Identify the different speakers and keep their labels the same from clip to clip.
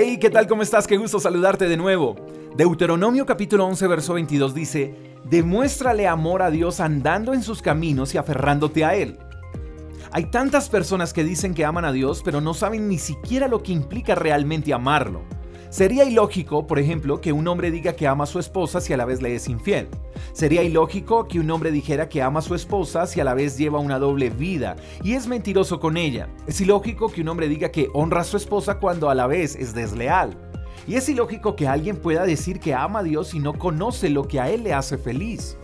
Speaker 1: Hey, ¿qué tal? ¿Cómo estás? Qué gusto saludarte de nuevo. Deuteronomio capítulo 11, verso 22 dice, Demuéstrale amor a Dios andando en sus caminos y aferrándote a Él. Hay tantas personas que dicen que aman a Dios, pero no saben ni siquiera lo que implica realmente amarlo. Sería ilógico, por ejemplo, que un hombre diga que ama a su esposa si a la vez le es infiel. Sería ilógico que un hombre dijera que ama a su esposa si a la vez lleva una doble vida y es mentiroso con ella. Es ilógico que un hombre diga que honra a su esposa cuando a la vez es desleal. Y es ilógico que alguien pueda decir que ama a Dios y no conoce lo que a él le hace feliz.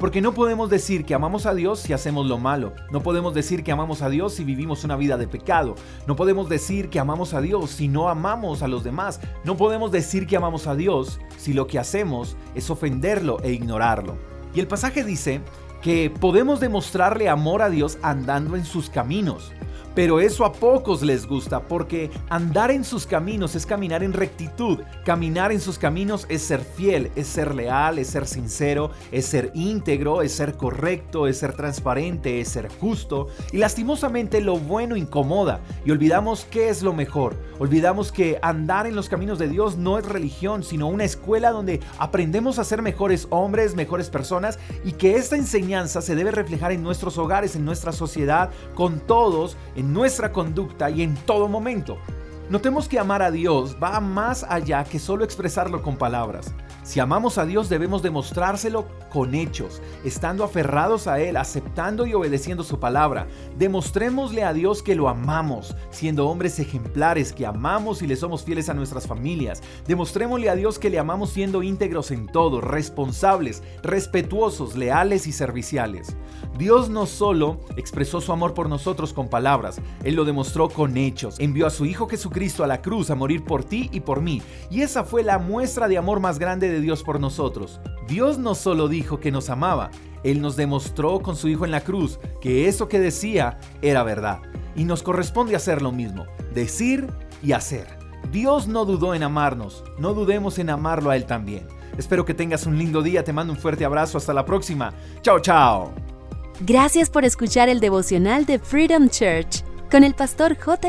Speaker 1: Porque no podemos decir que amamos a Dios si hacemos lo malo. No podemos decir que amamos a Dios si vivimos una vida de pecado. No podemos decir que amamos a Dios si no amamos a los demás. No podemos decir que amamos a Dios si lo que hacemos es ofenderlo e ignorarlo. Y el pasaje dice que podemos demostrarle amor a Dios andando en sus caminos. Pero eso a pocos les gusta porque andar en sus caminos es caminar en rectitud. Caminar en sus caminos es ser fiel, es ser leal, es ser sincero, es ser íntegro, es ser correcto, es ser transparente, es ser justo. Y lastimosamente lo bueno incomoda y olvidamos qué es lo mejor. Olvidamos que andar en los caminos de Dios no es religión, sino una escuela donde aprendemos a ser mejores hombres, mejores personas y que esta enseñanza se debe reflejar en nuestros hogares, en nuestra sociedad, con todos nuestra conducta y en todo momento. Notemos que amar a Dios va más allá que solo expresarlo con palabras. Si amamos a Dios debemos demostrárselo con hechos, estando aferrados a Él, aceptando y obedeciendo su palabra. Demostrémosle a Dios que lo amamos, siendo hombres ejemplares, que amamos y le somos fieles a nuestras familias. Demostrémosle a Dios que le amamos siendo íntegros en todo, responsables, respetuosos, leales y serviciales. Dios no solo expresó su amor por nosotros con palabras, Él lo demostró con hechos. Envió a su Hijo Jesucristo a la cruz a morir por ti y por mí. Y esa fue la muestra de amor más grande de Dios por nosotros. Dios no solo dijo que nos amaba, Él nos demostró con su Hijo en la cruz que eso que decía era verdad. Y nos corresponde hacer lo mismo, decir y hacer. Dios no dudó en amarnos, no dudemos en amarlo a Él también. Espero que tengas un lindo día, te mando un fuerte abrazo, hasta la próxima. Chao, chao.
Speaker 2: Gracias por escuchar el devocional de Freedom Church con el pastor J.